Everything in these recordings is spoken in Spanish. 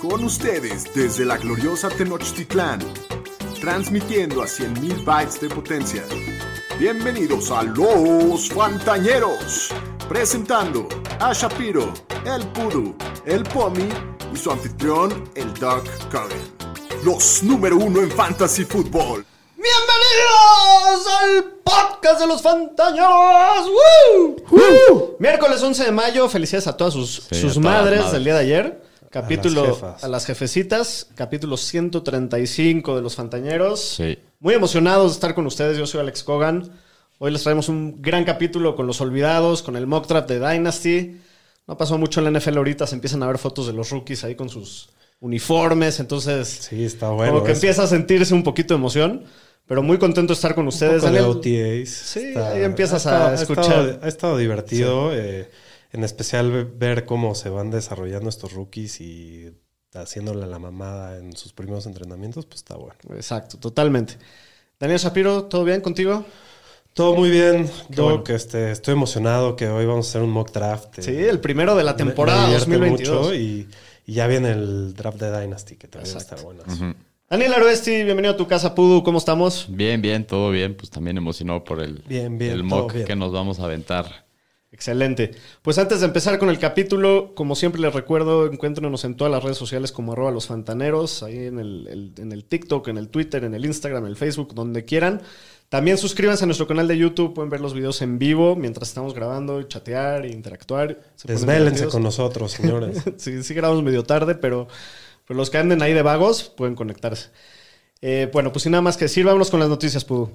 Con ustedes desde la gloriosa Tenochtitlán, transmitiendo a 100.000 bytes de potencia. Bienvenidos a Los Fantañeros, presentando a Shapiro, el Pudu, el Pomi y su anfitrión, el Doc Cogan. Los número uno en Fantasy Football. Bienvenidos al podcast de los Fantañeros. ¡Woo! Miércoles 11 de mayo, felicidades a todas sus, Sí, sus a todas las madres madres. del día de ayer. Capítulo las jefas. a las jefecitas, capítulo 135 de los Fantañeros. Sí. Muy emocionados de estar con ustedes. Yo soy Alex Cogan. Hoy les traemos un gran capítulo con los olvidados, con el mock draft de Dynasty. No pasó mucho en la NFL ahorita, se empiezan a ver fotos de los rookies ahí con sus uniformes, entonces Sí, está bueno. como que eso. empieza a sentirse un poquito de emoción, pero muy contento de estar con ustedes. Un poco de. OTAs. Sí, ahí empiezas a estado- ha escuchar. estado- Ha estado, divertido. eh, en especial ve- ver cómo se van desarrollando estos rookies y haciéndole la mamada en sus primeros entrenamientos, pues está bueno. Exacto, totalmente. Daniel Shapiro, ¿todo bien contigo? Todo muy bien, Qué Doc. bueno. Este, estoy emocionado que hoy vamos a hacer un mock draft. eh, Sí, el primero de la me- temporada me divierte 2022. mucho y, y ya viene el draft de Dynasty, que también va a estar Exacto. bueno. Daniel Aroesti, bienvenido a tu casa, Pudu, ¿cómo estamos? Bien, bien, todo bien. Pues también emocionado por el, Bien, bien, el mock bien. que nos vamos a aventar. Excelente. Pues antes de empezar con el capítulo, como siempre les recuerdo, encuéntrenos en todas las redes sociales como arroba los fantaneros, ahí en el, el- en el TikTok, en el Twitter, en el Instagram, en el Facebook, donde quieran. También suscríbanse a nuestro canal de YouTube, pueden ver los videos en vivo mientras estamos grabando, chatear, e interactuar. Se Desvélense con nosotros, señores. sí, sí grabamos medio tarde, pero, pero los que anden ahí de vagos pueden conectarse. Eh, bueno, pues sin nada más que decir, vámonos con las noticias, Pudu.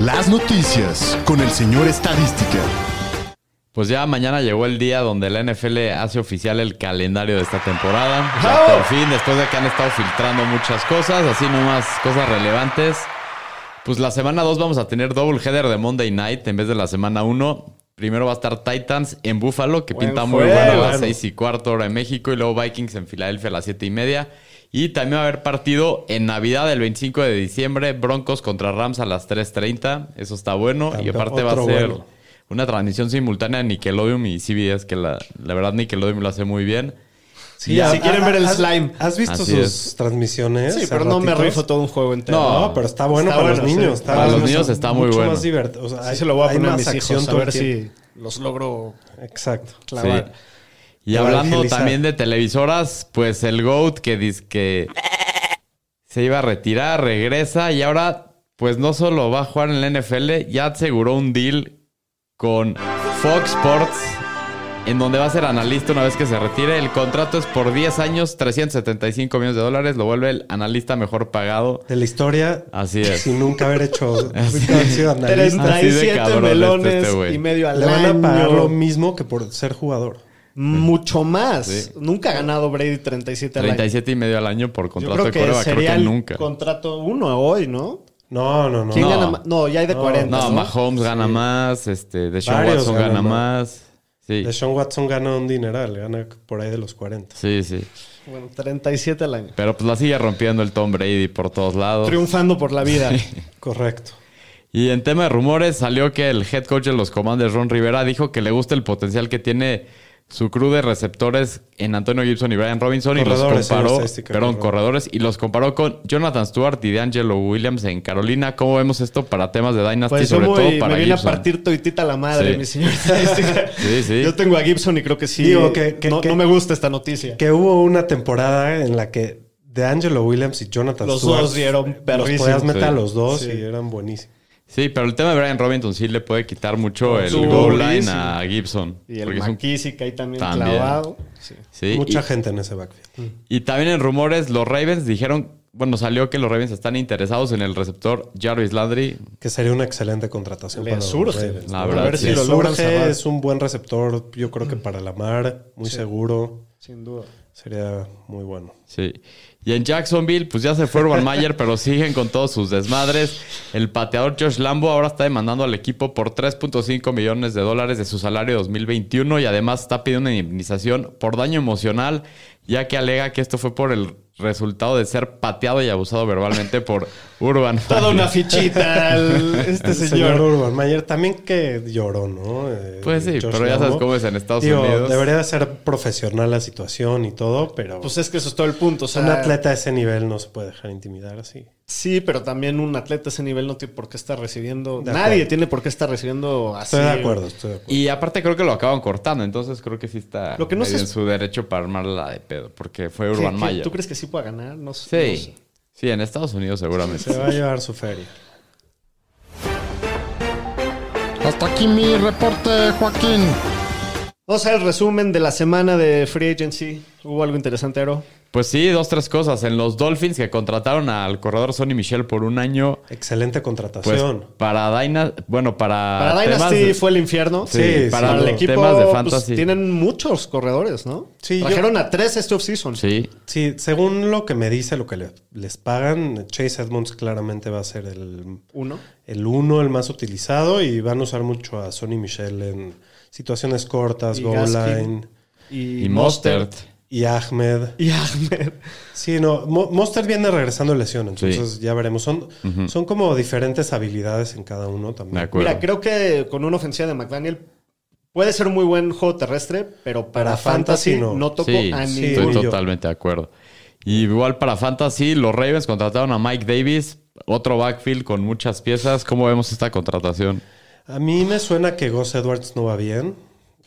Las noticias con el señor Estadística. Pues ya mañana llegó el día donde la NFL hace oficial el calendario de esta temporada. Por fin, después de que han estado filtrando muchas cosas, así nomás cosas relevantes. Pues la semana 2 vamos a tener double header de Monday Night en vez de la semana 1. Primero va a estar Titans en Buffalo, que Buen pinta muy bueno a las Bueno. 6 y cuarto hora en México. Y luego Vikings en Filadelfia a las 7 y media. Y también va a haber partido en Navidad el 25 de diciembre, Broncos contra Rams a las 3.30. Eso está bueno. y aparte va a ser bueno. una transmisión simultánea de Nickelodeon y CBS, que la, la verdad Nickelodeon lo hace muy bien. Sí, si quieren ver el ¿has- slime. ¿Has visto Así sus es. transmisiones? Sí, pero no me rifo todo un juego entero. No, pero está bueno Está para bueno, los sí. niños. Está Para los niños está muy mucho bueno. más divertido. O sea, hay- se lo voy a poner a mis hijos a ver tiempo. si los logro Exacto. clavar. Y hablando evangelizar. también de televisoras, pues el GOAT que dice que se iba a retirar, regresa y ahora pues no solo va a jugar en la NFL, ya aseguró un deal con Fox Sports en donde va a ser analista una vez que se retire. El contrato es por 10 años, 375 millones de dólares, lo vuelve el analista mejor pagado. De la historia, Así es. sin nunca haber hecho, nunca haber sido analista. Así de 37 cabrón está melones este güey. y medio al Le van a año. pagar lo mismo que por ser jugador. Mucho más. Sí. Nunca ha ganado Brady 37 al año. 37 y medio al año por Yo contrato creo de que coreback, creo sería que el nunca. contrato uno hoy, ¿no? No, no, no. ¿Quién No. gana más? No, ya hay de No, 40. No, ¿no? Mahomes gana más, este, Deshaun Varios Watson gana más. Sí, Deshaun Watson gana un dineral, gana por ahí de los 40. sí, sí. Bueno, 37 al año. Pero pues la sigue rompiendo el Tom Brady por todos lados. Triunfando por la vida. Correcto. Y en tema de rumores, salió que el head coach de los Commanders, Ron Rivera, dijo que le gusta el potencial que tiene su crew de receptores en Antonio Gibson y Brian Robinson y los comparó, perdón, corredor. corredores, y los comparó con Jonathan Stewart y D'Angelo Williams en Carolina. ¿Cómo vemos esto para temas de Dynasty, Pues yo sobre muy- todo para me viene Gibson? a partir toitita la madre, Sí. mi señor. Sí, sí. Yo tengo a Gibson y creo que sí. Digo que- que- no, que- no me gusta esta noticia. Que hubo una temporada en la que de Angelo Williams y Jonathan Los Stewart dos dieron Los perrísimos. podías meter Sí. a los dos Sí. y eran buenísimos. Sí, pero el tema de Brian Robinson sí le puede quitar mucho el goal line a Gibson. Y el McKissick ahí también, También. clavado. Sí. sí, Mucha y- gente en ese backfield. Y también en rumores, los Ravens dijeron, bueno, salió que los Ravens están interesados en el receptor Jarvis Landry. Que sería una excelente contratación Le para los surge. Ravens, La ¿no? verdad, a ver sí. si lo logran es un buen receptor, yo creo que para la mar, muy seguro. Sin duda. Sería muy bueno. Sí. Y en Jacksonville, pues ya se fue Urban Mayer, pero siguen con todos sus desmadres. El pateador Josh Lambo ahora está demandando al equipo por 3.5 millones de dólares de su salario 2021 y además está pidiendo indemnización por daño emocional, ya que alega que esto fue por el resultado de ser pateado y abusado verbalmente por Urban. Toda una fichita al- este El señor señor. Urban Mayer también que lloró, ¿no? Eh, Pues sí, pero ya sabes cómo es en Estados Digo, Unidos. debería de ser profesional la situación y todo, pero Pues es que eso es todo el punto. O sea, un atleta de ese nivel no se puede dejar intimidar así. Sí, pero también un atleta a ese nivel no tiene por qué estar recibiendo. De nadie acuerdo. tiene por qué estar recibiendo así. Estoy de acuerdo, estoy de acuerdo. Y aparte creo que lo acaban cortando, entonces creo que sí está Lo que no medio sé en es- su derecho para armarla de pedo, porque fue ¿Qué- Urban qué- Mayer. ¿Tú crees que sí pueda ganar? No, sé- no Sí, sé. sí, en Estados Unidos seguramente. Se va a llevar su feria. Hasta aquí mi reporte, Joaquín. Vamos a ver el resumen de la semana de Free Agency. ¿Hubo algo interesante, Aro? Pues sí, dos, tres cosas. En los Dolphins que contrataron al corredor Sonny Michel por un año, Excelente pues contratación. para Dynasty, bueno, para, Para Dynasty de- fue el infierno. Sí, Sí, para el equipo temas de pues, fantasy. tienen muchos corredores, ¿no? Sí, yo- Trajeron a tres este offseason. Sí, Sí, según lo que me dice, lo que le- les pagan, Chase Edmonds claramente va a ser el, Uno. el uno, el más utilizado, y van a usar mucho a Sonny Michel en situaciones cortas, Y goal Gaskin. line, Y, y Mostert. y Ahmed. Y Ahmed. Sí, no, Mo- Mostert viene regresando de lesión, entonces Sí. ya veremos. Son, son como diferentes habilidades en cada uno también. De acuerdo. Mira, creo que con una ofensiva de McDaniel puede ser un muy buen juego terrestre, pero para, Para fantasy, fantasy no. no. tocó Sí, a sí, estoy yo. totalmente de acuerdo. Y igual para Fantasy, los Ravens contrataron a Mike Davis, otro backfield con muchas piezas. ¿Cómo vemos esta contratación? A mí me suena que Gus Edwards no va bien.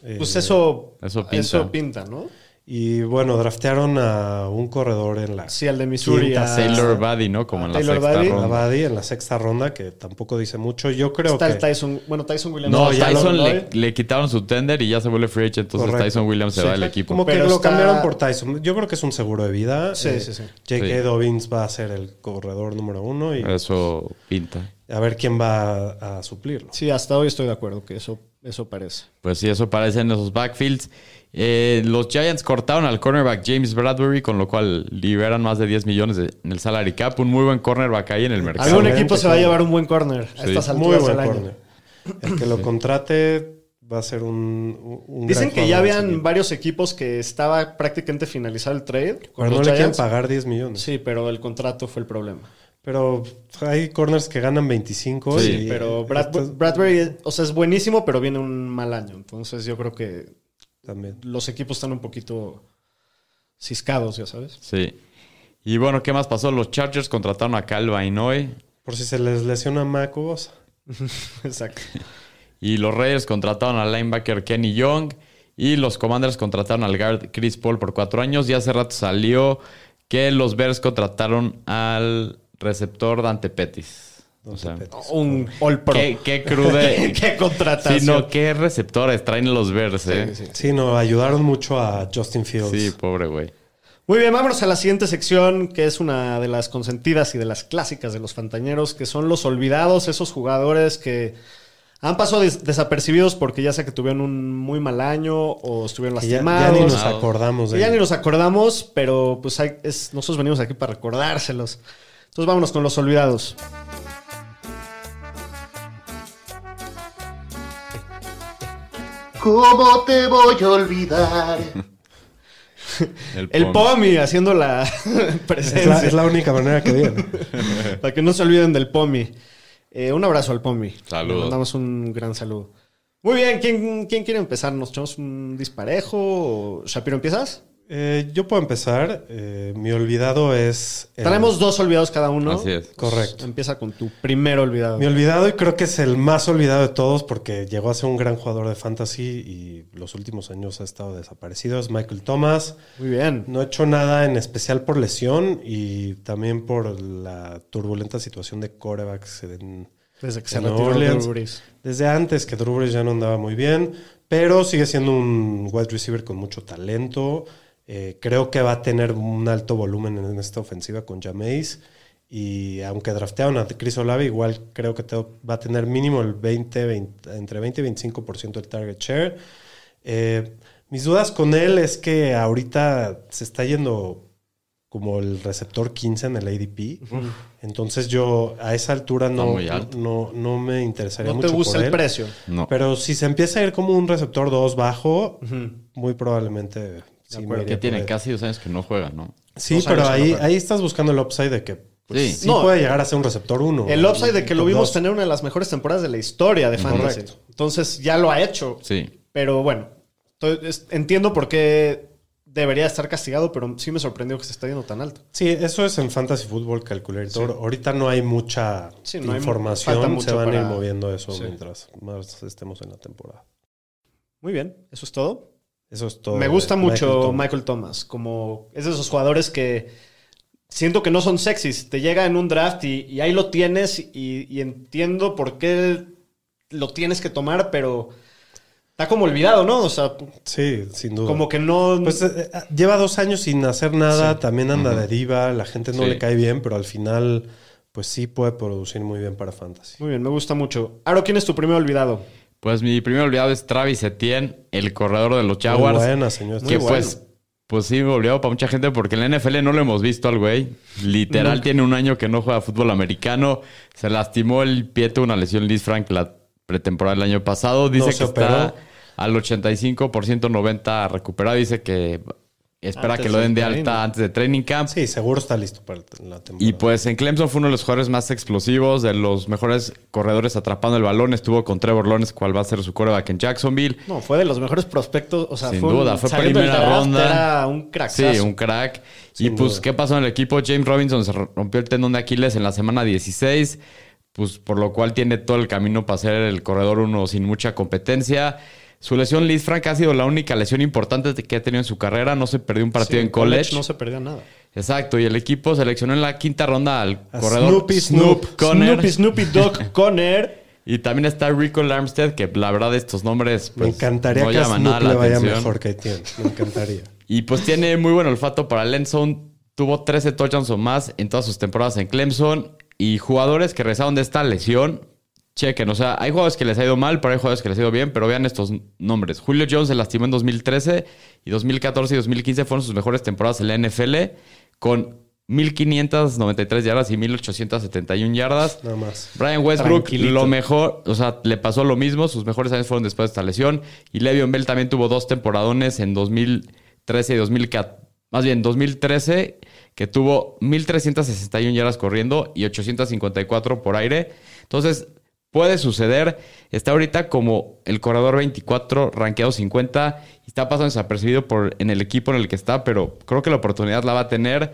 Eh, Pues eso, Eso eso pinta. pinta. ¿no? Y bueno, draftearon a un corredor en la Sí, al de Missouri. Quinta, a- Taylor Buddy, ¿no? Como en la Taylor sexta Buddy. ronda. Buddy en la sexta ronda, que tampoco dice mucho. Yo creo Está que el Tyson. Bueno, Tyson Williams. No, ya Tyson lo- le, le quitaron su tender y ya se vuelve free agent, entonces Correcto. Tyson Williams se Sí, va del equipo. Como que Pero lo está- cambiaron por Tyson. Yo creo que es un seguro de vida. Sí, Eh, sí, sí. J.K. Sí. Dobbins va a ser el corredor número uno y Eso pinta. a ver quién va a, a suplirlo. Sí, hasta hoy estoy de acuerdo que eso, eso parece. Pues sí, eso parece en esos backfields. Eh, los Giants cortaron al cornerback James Bradbury, con lo cual liberan más de 10 millones de- en el salary cap. Un muy buen cornerback ahí en el mercado. Algún equipo se va a llevar un buen corner a Sí. estas Muy alturas buen del año. corner. El que lo contrate va a ser un, Dicen gran que ya habían varios equipos que estaba prácticamente finalizado el trade. Pero no le quieren pagar 10 millones. Sí, pero el contrato fue el problema. Pero hay corners que ganan 25. Sí, y Pero Brad- Bradbury, o sea, es buenísimo, pero viene un mal año. Entonces yo creo que también. los equipos están un poquito ciscados, ya sabes. Sí. Y bueno, ¿qué más pasó? Los Chargers contrataron a Cal Bainoy Por si se les lesiona Mac Bosa. Exacto. y los Raiders contrataron al linebacker Kenny Young y los Commanders contrataron al guard Chris Paul por cuatro años. Y hace rato salió que los Bears contrataron al receptor Dante Pettis. O sea, Pettis. Un All Pro. qué, qué crude. Qué contratación. Sí, no, qué receptores traen los Bears, eh. Sí, sí. Sí, no, ayudaron mucho a Justin Fields. Sí, pobre güey. Muy bien, vámonos a la siguiente sección, que es una de las consentidas y de las clásicas de los fantañeros, que son los olvidados, esos jugadores que han pasado des- desapercibidos porque ya sea que tuvieron un muy mal año o estuvieron ya, lastimados. ya ni nos acordamos de ya ni nos acordamos, pero pues hay- es- nosotros venimos aquí para recordárselos. Entonces vámonos con los olvidados. ¿Cómo te voy a olvidar? El Pom. Pomi haciendo la Es presencia. la, es la única manera que viene. Para que no se olviden del Pomi. Eh, un abrazo al Pomi. Saludos. Le mandamos un gran saludo. Muy bien, ¿quién, quién quiere empezar? ¿Nos echamos un disparejo? Shapiro, ¿empiezas? Eh, yo puedo empezar. Eh, mi olvidado es. el- Tenemos dos olvidados cada uno. Así es. Correcto. Empieza con tu primer olvidado. Mi olvidado, y creo que es el más olvidado de todos porque llegó a ser un gran jugador de fantasy y los últimos años ha estado desaparecido. Es Michael Thomas. Muy bien. No ha hecho nada en especial por lesión y también por la turbulenta situación de corebacks en, Desde que se retiró. Drew Brees. Desde antes que Drew Brees ya no andaba muy bien, pero sigue siendo un wide receiver con mucho talento. Eh, creo que va a tener un alto volumen en esta ofensiva con Jameis. Y aunque draftearon a Chris Olave, igual creo que te- va a tener mínimo el 20, 20 entre 20 y 25% del target share. Eh, mis dudas con él es que ahorita se está yendo como el receptor 15 en el ADP. Entonces yo a esa altura no, no, no me interesaría No te mucho gusta por el él. precio. No. Pero si se empieza a ir como un receptor 2 bajo, muy probablemente sí que tiene por él. casi dos años que no juega, ¿no? Sí, Dos pero ahí, no ahí estás buscando el upside de que pues, Sí. sí, No. puede llegar a ser un receptor 1. El upside de que lo vimos tener una de las mejores temporadas de la historia de Fantasy. Correcto. Entonces ya lo ha hecho. Sí. Pero bueno, entiendo por qué debería estar castigado, pero sí me sorprendió que se está yendo tan alto. Sí, eso es en Fantasy Football Calculator. Ahorita no hay mucha Sí, no hay información. Se van a ir moviendo eso Sí. mientras más estemos en la temporada. Muy bien, eso es todo. Eso es todo. Me gusta de mucho Michael Thomas. Michael Thomas. Como es de esos jugadores que siento que no son sexys. Te llega en un draft y, y ahí lo tienes y, y entiendo por qué lo tienes que tomar, pero está como olvidado, ¿no? O sea, Sí, sin duda. como que no... Pues eh, eh, lleva dos años sin hacer nada, también anda de diva, la gente no Sí. le cae bien, pero al final, pues sí puede producir muy bien para Fantasy. Muy bien, me gusta mucho. Aro, ¿quién es tu primer olvidado? Pues mi primer olvidado es Travis Etienne, el corredor de los Muy Jaguars. buena, señor. Muy que bueno. pues, pues sí, olvidado para mucha gente porque en la NFL no lo hemos visto al güey. Literal, tiene un año que no juega fútbol americano. Se lastimó el pie, tuvo una lesión Liz Frank la pretemporada del año pasado. Dice No que está al 85%, 90% recuperado. Dice que espera Antes que lo den de alta training. antes de training camp. Sí, seguro está listo para la temporada. Y pues en Clemson fue uno de los jugadores más explosivos, de los mejores corredores atrapando el balón. Estuvo con Trevor Lawrence, cual va a ser su coreback en Jacksonville. No, fue de los mejores prospectos. O sea, Sin fue un- duda, fue primera draft, ronda. Era un crack. Sí, un crack. y pues, duda. ¿qué pasó en el equipo? James Robinson se rompió el tendón de Aquiles en la semana 16, pues por lo cual tiene todo el camino para ser el corredor uno sin mucha competencia. Su lesión, Liz Frank, ha sido la única lesión importante que ha tenido en su carrera. No se perdió un partido en college. No se perdió nada. Exacto, y el equipo seleccionó en la quinta ronda al A corredor Snoopy Snoop Snoop. Conner. Snoopy, Snoopy Dog Conner. Y también está Rico Larmstead, que la verdad estos nombres Me pues, encantaría no que llaman Snoop nada le la vaya atención. mejor que tiene. Me encantaría. Y pues tiene muy buen olfato para zone. Tuvo 13 touchdowns o más en todas sus temporadas en Clemson. Y jugadores que regresaron de esta lesión, chequen. O sea, hay jugadores que les ha ido mal, pero hay jugadores que les ha ido bien. Pero vean estos nombres. Julio Jones se lastimó en 2013 y 2014 y 2015 fueron sus mejores temporadas en la NFL con 1593 yardas y 1871 yardas. Nada más. Brian Westbrook, lo mejor, o sea, le pasó lo mismo. Sus mejores años fueron después de esta lesión. Y Le'Veon Bell también tuvo dos temporadones en 2013 y 2014. Más bien, 2013, que tuvo 1361 yardas corriendo y 854 por aire. Entonces, puede suceder. Está ahorita como el corredor 24, rankeado 50, y está pasando desapercibido por, en el equipo en el que está, pero creo que la oportunidad la va a tener.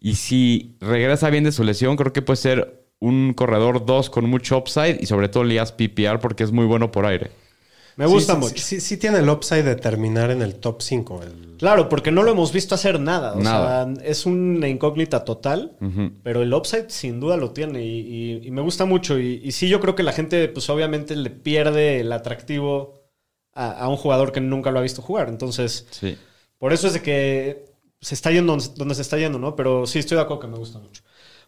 Y si regresa bien de su lesión, creo que puede ser un corredor 2 con mucho upside y sobre todo ligas PPR porque es muy bueno por aire. Me gusta Sí, mucho. Sí, sí, sí tiene el upside de terminar en el top 5. El... Claro, porque no lo hemos visto hacer nada. O Nada. sea, es una incógnita total, pero el upside sin duda lo tiene y, y- y me gusta mucho. Y, y sí, yo creo que la gente, pues obviamente le pierde el atractivo a, a un jugador que nunca lo ha visto jugar. Entonces, Sí. por eso es de que se está yendo donde, donde se está yendo, ¿no? Pero sí, estoy de acuerdo que me gusta mucho.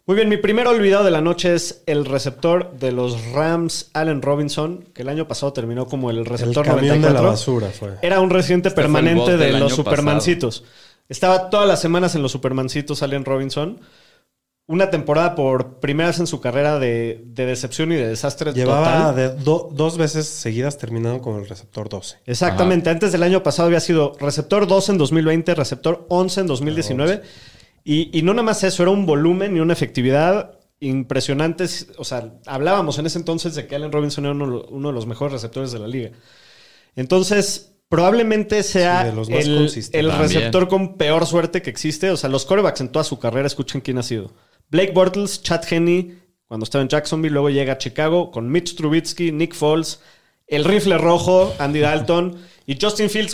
Muy bien, mi primer olvidado de la noche es el receptor de los Rams, Allen Robinson, que el año pasado terminó como el El receptor camión de la 94. basura fue. Era un residente Este el permanente de los Supermancitos. Estaba todas las semanas en los Supermancitos Allen Robinson. Una temporada por primera vez en su carrera de, de decepción y de desastre Llevaba total. de do- dos veces seguidas terminando con el receptor 12. Exactamente. Antes del año pasado había sido receptor 12 en 2020, receptor 11 en 2019. Y, y no nada más eso, era un volumen y una efectividad impresionantes. O sea, hablábamos en ese entonces de que Allen Robinson era uno, uno de los mejores receptores de la liga. Entonces, probablemente sea Sí, el, el receptor con peor suerte que existe. O sea, los corebacks en toda su carrera, escuchen quién ha sido. Blake Bortles, Chad Henney, cuando estaba en Jacksonville, luego llega a Chicago con Mitch Trubisky, Nick Foles, el rifle rojo, Andy Dalton y Justin Fields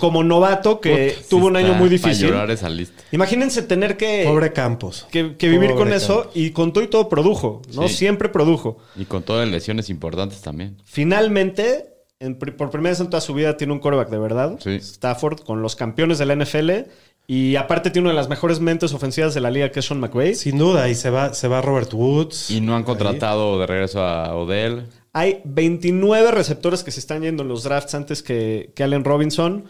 como, novato que tuvo un año muy Para difícil. llorar esa lista. Imagínense tener que, Pobre Campos. que, que vivir Pobre con eso y con todo y todo produjo, ¿no? Sí. Siempre produjo. Y con todas las lesiones importantes también. Finalmente, en por primera vez en toda su vida tiene un coreback de verdad. Sí. Stafford con los campeones de la NFL. Y aparte tiene una de las mejores mentes ofensivas de la liga, que es Sean McVay. Sin duda, y se va, se va Robert Woods. Y no han Ahí. contratado de regreso a Odell. Hay 29 receptores que se están yendo en los drafts antes que, Allen Robinson.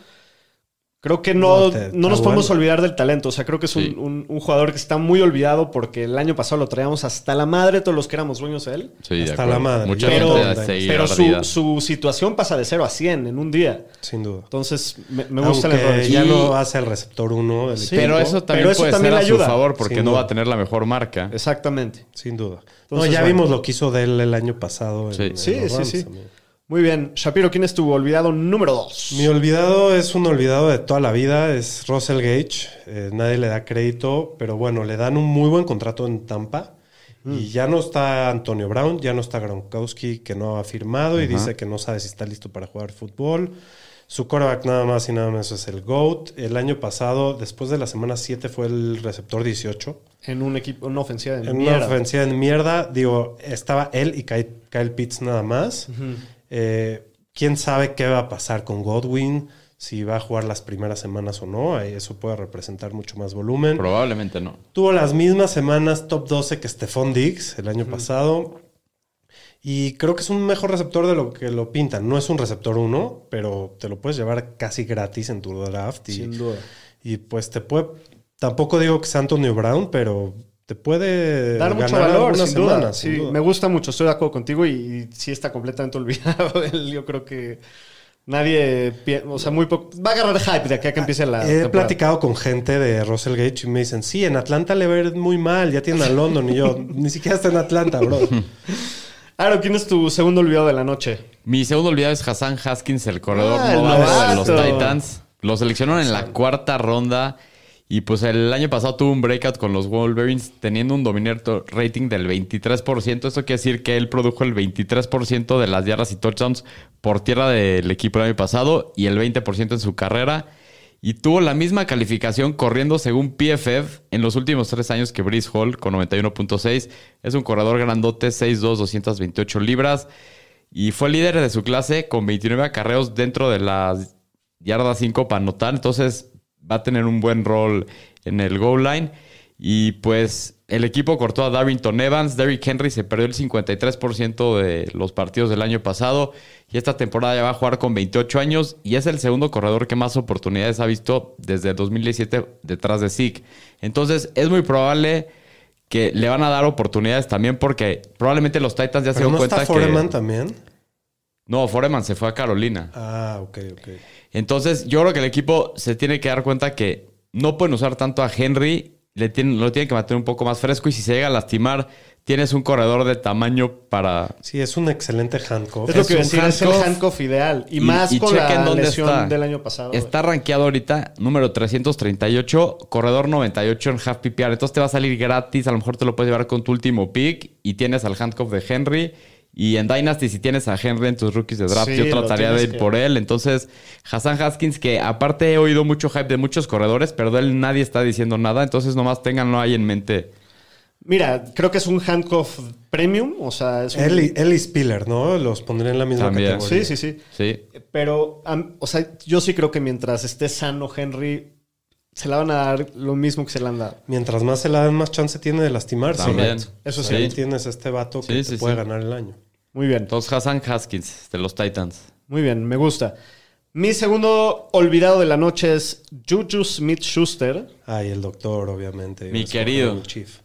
Creo que no, No, te- no nos podemos olvidar del talento. O sea, creo que es un, Sí. un- un jugador que está muy olvidado porque el año pasado lo traíamos hasta la madre todos los que éramos dueños de él. Sí, Hasta la madre. Mucha Pero- Pero su, su situación pasa de 0 a 100 en un día. Sin duda. Entonces, me, me gusta el error. ya Y- no hace el receptor 1 del Sí. Pero eso también Pero eso puede también ser a le su ayuda. favor porque no va a tener la mejor marca. Exactamente. Sin duda. Entonces, no, ya bueno. vimos lo que hizo de él el año pasado. en- Sí. en Sí, sí, Rams sí. también. Muy bien. Shapiro, ¿quién es tu olvidado número 2? Mi olvidado es un olvidado de toda la vida, es Russell Gage. Eh, nadie le da crédito, pero bueno, le dan un muy buen contrato en Tampa. Mm. Y ya no está Antonio Brown, ya no está Gronkowski, que no ha firmado y dice que no sabe si está listo para jugar fútbol. Su quarterback nada más y nada menos es el GOAT. El año pasado, después de la semana 7, fue el receptor 18. En un equipo, una ofensiva de En mierda. una ofensiva en mierda, digo, estaba él y Kyle, Kyle Pitts nada más. Eh, ¿Quién sabe qué va a pasar con Godwin? Si va a jugar las primeras semanas o no. Eso puede representar mucho más volumen. Probablemente no. Tuvo las mismas semanas top 12 que Stephon Diggs el año pasado. Y creo que es un mejor receptor de lo que lo pintan. No es un receptor 1, pero te lo puedes llevar casi gratis en tu draft. Y, Sin duda. y pues te puede. Tampoco digo que sea Antonio Brown, pero te puede Dar mucho ganar valor, sin duda. semanas, Sí, sin duda. me gusta mucho, estoy de acuerdo contigo y, y sí está completamente olvidado. él. Yo creo que nadie, o sea, muy poco. Va a agarrar hype de aquí a que empiece la. He temporada. platicado con gente de Russell Gage y me dicen, sí, en Atlanta le va a ir muy mal, ya tienen a London y yo, ni siquiera está en Atlanta, bro. Aaron, ¿quién es tu segundo olvidado de la noche? Mi segundo olvidado es Hassan Haskins, el corredor Ah, de los. Titans. Lo seleccionaron en la cuarta ronda. Y pues el año pasado tuvo un breakout con los Wolverines teniendo un dominator rating del 23%. Esto quiere decir que él produjo el 23% de las yardas y touchdowns por tierra del equipo el año pasado y el 20% en su carrera. Y tuvo la misma calificación corriendo según PFF en los últimos tres años que Brice Hall con 91.6. Es un corredor grandote, 6'2", 228 libras. Y fue líder de su clase con 29 acarreos dentro de las yardas 5 para anotar. Entonces va a tener un buen rol en el goal line. Y pues el equipo cortó a Darrington Evans. Derrick Henry se perdió el 53% de los partidos del año pasado. Y esta temporada ya va a jugar con 28 años. Y es el segundo corredor que más oportunidades ha visto desde 2017 detrás de Zeke. Entonces es muy probable que le van a dar oportunidades también porque probablemente los Titans ya se dieron no cuenta está que... también. No, Foreman se fue a Carolina. Ah, ok, ok. Entonces, yo creo que el equipo se tiene que dar cuenta que no pueden usar tanto a Henry, le tienen, lo tienen que mantener un poco más fresco y si se llega a lastimar, tienes un corredor de tamaño para... Sí, es un excelente handcuff. Es lo que un decir, es el handcuff. ideal. Y, Y- más y con la dónde lesión está. del año pasado. Está rankeado ahorita número 338, corredor 98 en half PPR. Entonces te va a salir gratis, a lo mejor te lo puedes llevar con tu último pick y tienes al handcuff de Henry. Y en Dynasty, si tienes a Henry en tus rookies de draft, Sí, yo trataría de ir que- por él. Entonces, Hassan Haskins, que aparte he oído mucho hype de muchos corredores, pero de él nadie está diciendo nada. Entonces, nomás ténganlo ahí en mente. Mira, creo que es un handcuff premium. O sea, es un. Él él y Spiller, ¿no? Los pondría en la misma También. categoría. Sí, sí, sí. Sí. Pero, o sea, yo sí creo que mientras esté sano Henry, se la van a dar lo mismo que se le han dado. Mientras más se la dan, más chance tiene de lastimarse. También. Eso Eso sí. sí. Tienes a este vato que Sí, te sí, puede sí. ganar el año. Muy bien. Entonces, Hassan Haskins de los Titans. Muy bien, me gusta. Mi segundo olvidado de la noche es Juju Smith Schuster. Ah, y el doctor, obviamente. Mi querido. Chief.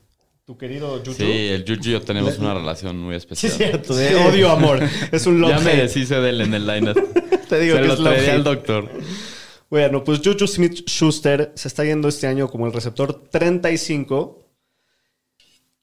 Tu querido Juju. Sí, el Juju y yo tenemos una relación muy Sí, especial. es cierto. De odio, amor. Es un love Ya me deshice de él en el line Te digo Se que lo es traería al doctor. Bueno, pues Juju Smith Schuster se está yendo este año como el receptor 35.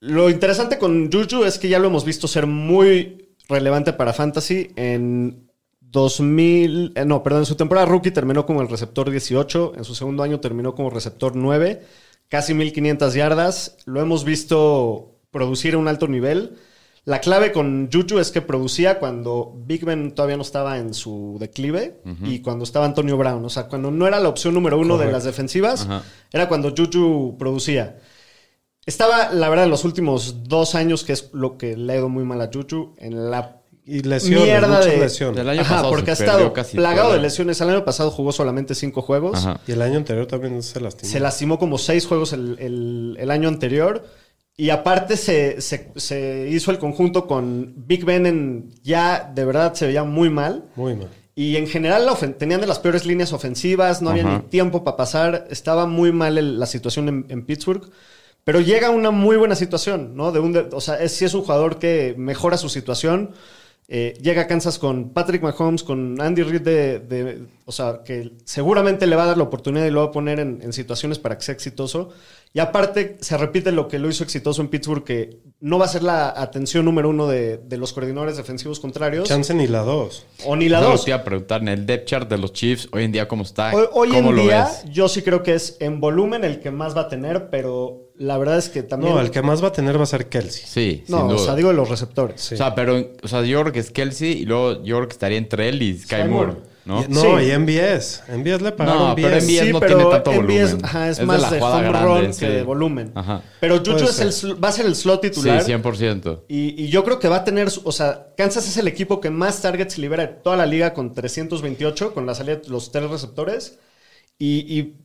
Lo interesante con Juju es que ya lo hemos visto ser muy relevante para Fantasy. En 2000, eh, no, perdón, en su temporada rookie terminó como el receptor 18. En su segundo año terminó como receptor 9. Casi 1500 yardas. Lo hemos visto producir a un alto nivel. La clave con Juju es que producía cuando Big Ben todavía no estaba en su declive y cuando estaba Antonio Brown. O sea, cuando no era la opción número uno de las defensivas, Ajá. era cuando Juju producía. Estaba, la verdad, en los últimos dos años, que es lo que le ha ido muy mal a Juju, en la Y lesiones, mierda muchas de... lesiones. Del año Ajá, pasado porque ha estado casi plagado de lesiones. El año pasado jugó solamente cinco juegos. Ajá. Y el año anterior también se lastimó. Se lastimó como seis juegos el, el- el año anterior. Y aparte se, se- se hizo el conjunto con Big Ben en ya de verdad se veía muy mal. Muy mal. Y en general la tenían de las peores líneas ofensivas, no había Ajá. ni tiempo para pasar, estaba muy mal el- la situación en, en Pittsburgh. Pero llega una muy buena situación, ¿no? De un, de- o sea, es, sí es un jugador que mejora su situación. Eh, llega a Kansas con Patrick Mahomes, con Andy Reid de, de- O sea, que seguramente le va a dar la oportunidad y lo va a poner en, en situaciones para que sea exitoso. Y aparte, se repite lo que lo hizo exitoso en Pittsburgh, que no va a ser la atención número uno de, de los coordinadores defensivos contrarios. Chance ni la dos. O ni la Eso dos. te iba a preguntar, en el depth chart de los Chiefs, hoy en día, ¿cómo está? Hoy, hoy ¿Cómo en lo día, ves? yo sí creo que es en volumen el que más va a tener, pero la verdad es que también. No, el que más va a tener va a ser Kelsey. Sí, No, sin duda. o sea, digo de los receptores. Sí. O sea, pero, o sea, yo creo que es Kelsey y luego yo creo que estaría entre él y Sky Moore, Moore. ¿no? Y- no, Sí. y MBS. MBS le pagaron No, pero MBS Sí, no pero tiene tanto MBS, volumen. ajá, es, Es de más de, jugada home grande, run sí. que de volumen. Ajá. Pero Juju es el va a ser el slot Sí, titular. 100%. y, y yo creo que va a tener, o sea, Kansas es el equipo que más targets libera de toda la liga con 328, con la salida de los tres receptores. Y, y,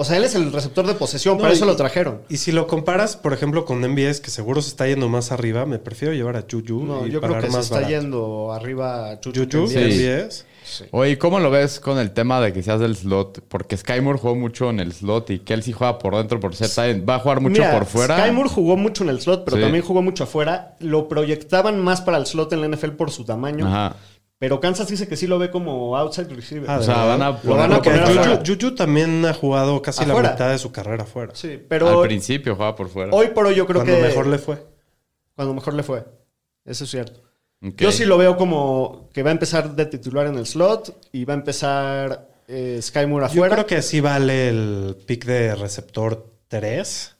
o sea, él es el receptor de posesión, No, para eso y- lo trajeron. Y si lo comparas, por ejemplo, con MBS, que seguro se está yendo más arriba, me prefiero llevar a Juju No, y yo creo que se más está barato. yendo arriba Juju. Juju, que Sí. MBS. Oye, ¿cómo lo ves con el tema de que seas del slot? Porque Sky Moore jugó mucho en el slot y Kelsey juega por dentro por ser end. ¿Va a jugar mucho Mira, por fuera? Sky Moore jugó mucho en el slot, pero Sí. también jugó mucho afuera. Lo proyectaban más para el slot en la NFL por su tamaño. Ajá. Pero Kansas dice que sí lo ve como outside receiver. Ah, O ¿de sea, van a Lo van poner a poner Juju, afuera. Juju también ha jugado casi Afuera. la mitad de su carrera afuera. Sí, Al pero principio juega por fuera. hoy por hoy yo creo Cuando que... mejor le fue. Cuando mejor le fue. Eso es cierto. Yo sí lo veo como que va a empezar de titular en el slot y va a empezar eh, Sky Moore Yo afuera. creo que sí vale el pick de receptor 3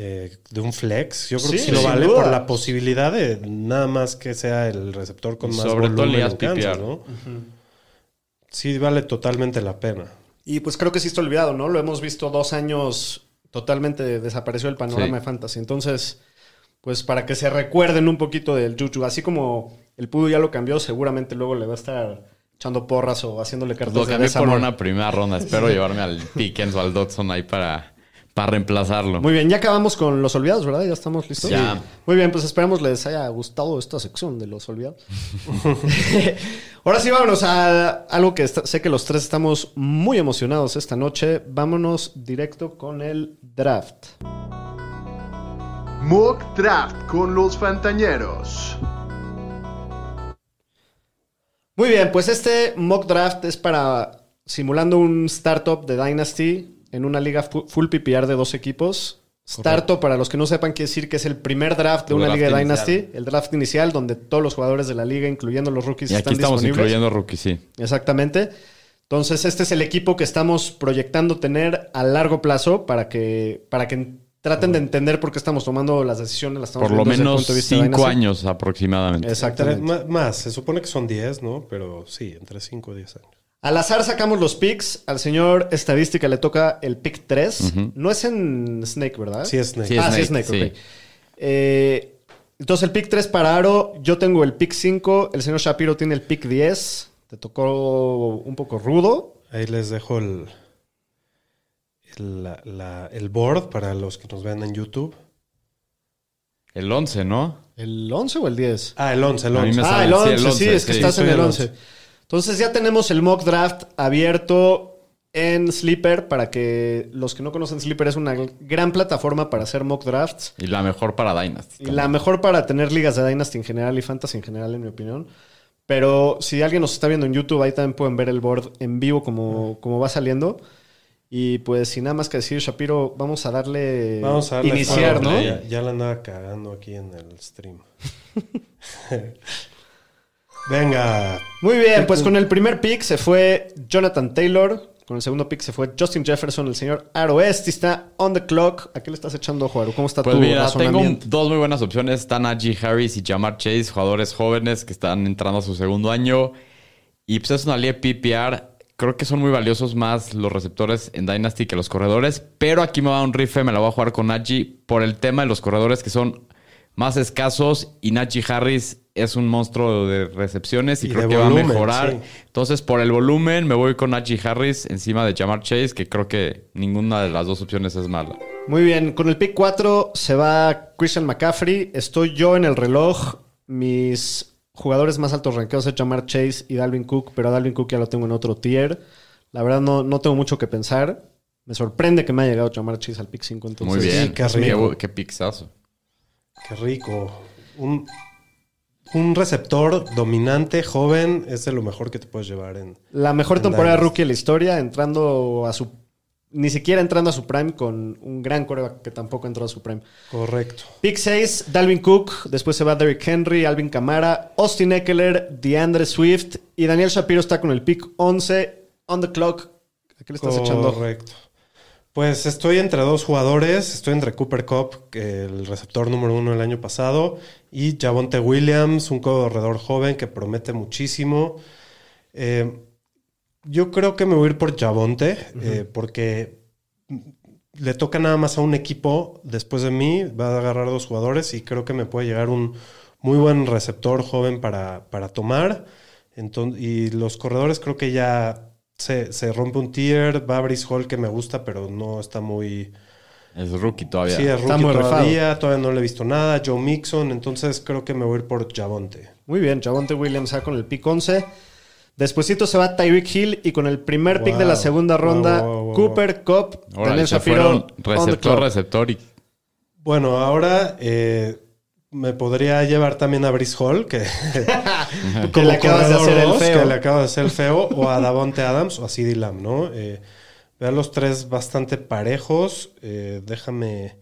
eh, de un flex. Yo creo que Sí, lo vale duda. por la posibilidad de nada más que sea el receptor con más Sobre todo volumen ligas en Kansas, PPR. ¿no? Sí vale totalmente la pena. Y pues creo que sí está olvidado, ¿no? Lo hemos visto dos años totalmente desapareció del panorama Sí. de fantasy. Entonces, pues para que se recuerden un poquito del Juju, así como el Pudo ya lo cambió, seguramente luego le va a estar echando porras o haciéndole cartas Lo de cambié por una primera ronda. Espero llevarme al Pickens o al Dodson ahí para, para reemplazarlo. Muy bien, ya acabamos con los olvidados, ¿verdad? Ya estamos listos. Ya. Muy bien, pues esperamos les haya gustado esta sección de los olvidados. Ahora sí, vámonos a algo que está- sé que los tres estamos muy emocionados esta noche. Vámonos directo con el draft. Mock Draft con los Fantañeros. Muy bien, pues este mock draft es para simulando un startup de Dynasty en una liga fu- full PPR de dos equipos. Startup, para los que no sepan, quiere decir que es el primer draft de una draft liga de inicial. Dynasty, el draft inicial, donde todos los jugadores de la liga, incluyendo los rookies, y aquí están estamos disponibles. incluyendo rookie, sí. Exactamente. Entonces, este es el equipo que estamos proyectando tener a largo plazo para que, para que traten de entender por qué estamos tomando las decisiones. Las estamos Por lo viendo desde el menos punto de vista de cinco años aproximadamente. Exactamente. más, se supone que son 10, ¿no? Pero sí, entre 5 y 10 años. Al azar sacamos los picks. Al señor estadística le toca el pick 3. Ujú. No es en Snake, ¿verdad? Sí, es Snake. Sí, ah, sí, Snake, es Snake, sí. ok. Eh, entonces el pick 3 para Aro. Yo tengo el pick 5. El señor Shapiro tiene el pick 10. Te tocó un poco rudo. Ahí les dejo el, el, la- la- el board para los que nos vean en YouTube. El 11, ¿no? ¿El 11 o el 10? Ah, el 11, el A mí 11. me Ah, el sí, 11, el sí, 11, es que sí. estás en el el 11. 11. Entonces ya tenemos el mock draft abierto en Sleeper para que los que no conocen Sleeper es una gran plataforma para hacer mock drafts Y la mejor para Dynasty. y la mejor para tener ligas de Dynasty en general y Fantasy en general, en mi opinión. Pero si alguien nos está viendo en YouTube, ahí también pueden ver el board en vivo como, como va saliendo. Y pues sin nada más que decir, Shapiro, vamos a darle Vamos a darle iniciar, ¿no? Ya, ya la andaba cagando aquí en el stream. Venga. Muy bien, pues con el primer pick se fue Jonathan Taylor. Con el segundo pick se fue Justin Jefferson. El señor Aroesti está on the clock. ¿A qué le estás echando, Juaro? ¿Cómo está Pues tu mira, tengo dos muy buenas opciones. Están Najee Harris y Jamar Chase, jugadores jóvenes que están entrando a su segundo año. Y pues es una liga PPR. Creo que son muy valiosos más los receptores en Dynasty que los corredores. Pero aquí me va un rife, me la voy a jugar con Najee por el tema de los corredores que son más escasos. Y Najee Harris es un monstruo de recepciones y, Y creo que volumen, va a mejorar. sí. Entonces, por el volumen, me voy con Najee Harris encima de Jamar Chase, que creo que ninguna de las dos opciones es mala. Muy bien, con el pick 4 se va Christian McCaffrey. Estoy yo en el reloj. Mis jugadores más altos rankeados es Jamar Chase y Dalvin Cook, pero a Dalvin Cook ya lo tengo en otro tier. La verdad no, no tengo mucho que pensar. Me sorprende que me haya llegado Jamar Chase al pick 5. Entonces, Muy bien. Qué, qué pixazo. Qué rico. Un, un receptor dominante, joven, es de lo mejor que te puedes llevar en. La mejor En temporada Dynasty. rookie de la historia, entrando a su. Ni siquiera entrando a su prime con un gran coreback que tampoco entró a su prime. Correcto. Pick 6, Dalvin Cook. Después se va Derrick Henry, Alvin Kamara, Austin Eckler, DeAndre Swift. Y Daniel Shapiro está con el pick 11, on the clock. ¿A qué le estás echando? Correcto. Pues estoy entre dos jugadores. Estoy entre Cooper Cup, el receptor número uno del año pasado, y Javonte Williams, un corredor joven que promete muchísimo. Eh, yo creo que me voy a ir por Javonte, eh, porque le toca nada más a un equipo después de mí. Va a agarrar dos jugadores y creo que me puede llegar un muy buen receptor joven para, para tomar. Entonces, y los corredores creo que ya se, se rompe un tier. Va Brice Hall que me gusta, pero no está muy... Es rookie todavía. Sí, es Está rookie todavía. Todavía no le he visto nada. Joe Mixon. Entonces creo que me voy a ir por Javonte. Muy bien, Javonte Williams está con el pick 11. Despuésito se va Tyreek Hill y con el primer pick de la segunda ronda, wow, wow, wow. Cooper Cup, Daniel Shapiro, receptor, receptor y Bueno, ahora eh, me podría llevar también a Brice Hall, que le acabas de hacer el feo. Que le acabo de hacer el feo, o a Davonte Adams o a CeeDee Lamb, ¿no? Eh, vean los tres bastante parejos. Eh, déjame,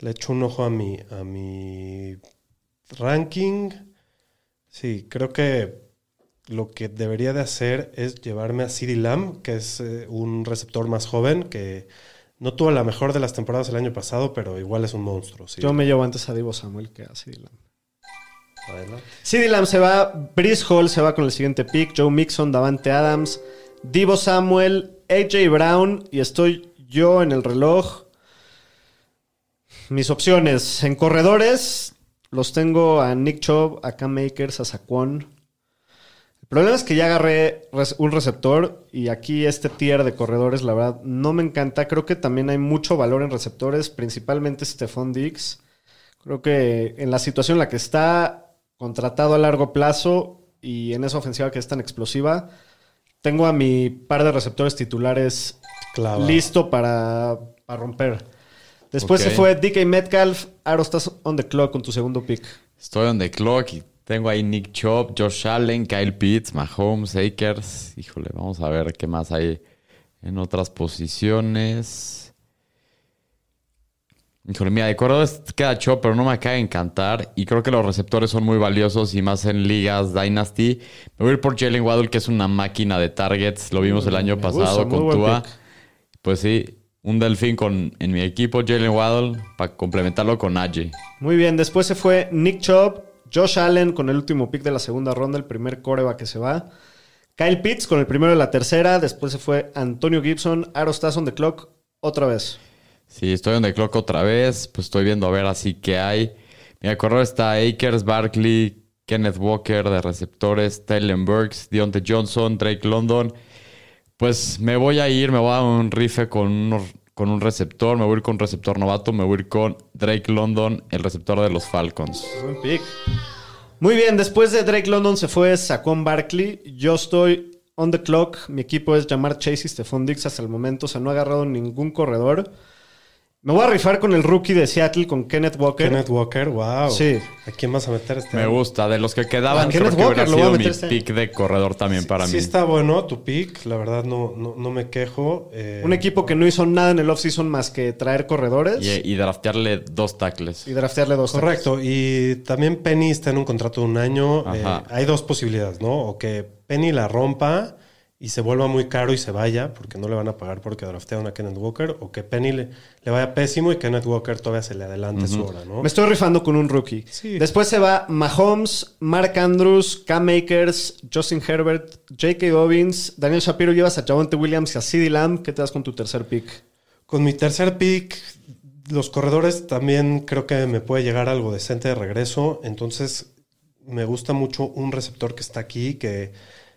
le echo un ojo a mi, a mi ranking. Sí, creo que lo que debería de hacer es llevarme a CeeDee Lamb, que es eh, un receptor más joven, que no tuvo la mejor de las temporadas el año pasado, pero igual es un monstruo. sí. Yo me llevo antes a Divo Samuel que a CeeDee Lamb. Adelante. CeeDee Lamb se va, Brice Hall se va con el siguiente pick, Joe Mixon, Davante Adams, Divo Samuel, AJ Brown y estoy yo en el reloj. Mis opciones en corredores los tengo a Nick Chubb, a Cam Makers, a Saquon. El problema es que ya agarré un receptor y aquí este tier de corredores, la verdad, no me encanta. Creo que también hay mucho valor en receptores, principalmente Stephon Diggs. Creo que en la situación en la que está contratado a largo plazo y en esa ofensiva que es tan explosiva, tengo a mi par de receptores titulares Clava. listo para, para romper. Después se fue DK Metcalf. Aro, estás on the clock con tu segundo pick. Estoy on the clock y tengo ahí Nick Chubb, Josh Allen, Kyle Pitts, Mahomes, Akers. Híjole, vamos a ver qué más hay en otras posiciones. Híjole, mira, de corredores queda Chubb, pero no me acaba de encantar. Y creo que los receptores son muy valiosos y más en ligas Dynasty. Me voy a ir por Jalen Waddle, que es una máquina de targets. Lo vimos el año me pasado gusta, con Tua. Pues sí, un delfín con, en mi equipo, Jalen Waddle, para complementarlo con Najee. Muy bien, después se fue Nick Chubb, Josh Allen con el último pick de la segunda ronda, el primer coreba que se va. Kyle Pitts con el primero de la tercera, después se fue Antonio Gibson, Aro estás on the clock otra vez. Sí, estoy on the clock otra vez. Pues estoy viendo a ver así que hay. Mira, corredor está Akers, Barkley, Kenneth Walker de receptores, Tylen Burks, Deontay Johnson, Drake London. Pues me voy a ir, me voy a un rife con, unos- con un receptor. Me voy a ir con receptor novato. Me voy a ir con Drake London, el receptor de los Falcons. Buen pick. Muy bien, después de Drake London se fue Saquon Barkley. Yo estoy on the clock. Mi equipo es llamar Chase y Stephon Diggs hasta el momento. O sea, no ha agarrado ningún corredor. Me voy a rifar con el rookie de Seattle, con Kenneth Walker. Kenneth Walker, wow. Sí. ¿A quién vas a meter este Me año? gusta. De los que quedaban, Ah, creo Kenneth que hubiera Walker, lo voy a sido mi meter este año. pick de corredor también para Sí mí. está bueno tu pick, la verdad no, no, no me quejo. eh, Un equipo que no hizo nada en el offseason más que traer corredores Y, y draftearle dos tackles. y draftearle dos. Correcto, y también Penny está en un contrato de un año. Ajá. eh, hay dos posibilidades, ¿no? O que Penny la rompa y se vuelva muy caro y se vaya, porque no le van a pagar porque draftearon a Kenneth Walker, o que Penny le, le vaya pésimo y Kenneth Walker todavía se le adelante su hora, ¿no? Me estoy rifando con un rookie. Sí. Después se va Mahomes, Mark Andrews, Cam Akers, Justin Herbert, J.K. Dobbins, Daniel Shapiro, llevas a Javonte Williams y a CeeDee Lamb. ¿Qué te das con tu tercer pick? Con mi tercer pick, los corredores también creo que me puede llegar algo decente de regreso. Entonces, me gusta mucho un receptor que está aquí, que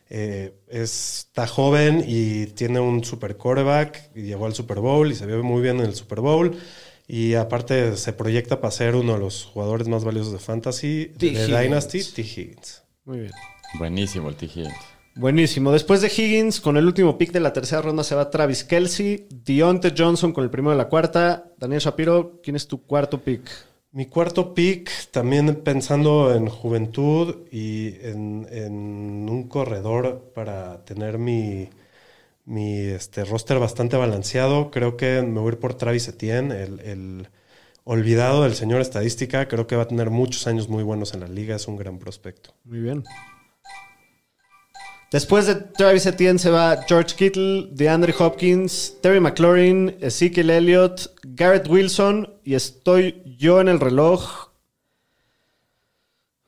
eh, está joven y tiene un super quarterback y llegó al Super Bowl y se vio muy bien en el Super Bowl. Y aparte se proyecta para ser uno de los jugadores más valiosos de Fantasy de Higgins. Dynasty, T. Higgins. Muy bien. Buenísimo el T. Higgins. Buenísimo. Después de Higgins, con el último pick de la tercera ronda se va Travis Kelsey, Deontay Johnson con el primero de la cuarta. Daniel Shapiro, ¿quién es tu cuarto pick? Mi cuarto pick, también pensando en juventud y en, en un corredor para tener mi, mi este, roster bastante balanceado, creo que me voy a ir por Travis Etienne, el, el olvidado del señor estadística. Creo que va a tener muchos años muy buenos en la liga, es un gran prospecto. Muy bien. Después de Travis Etienne se va George Kittle, DeAndre Hopkins, Terry McLaurin, Ezekiel Elliott, Garrett Wilson y estoy yo en el reloj.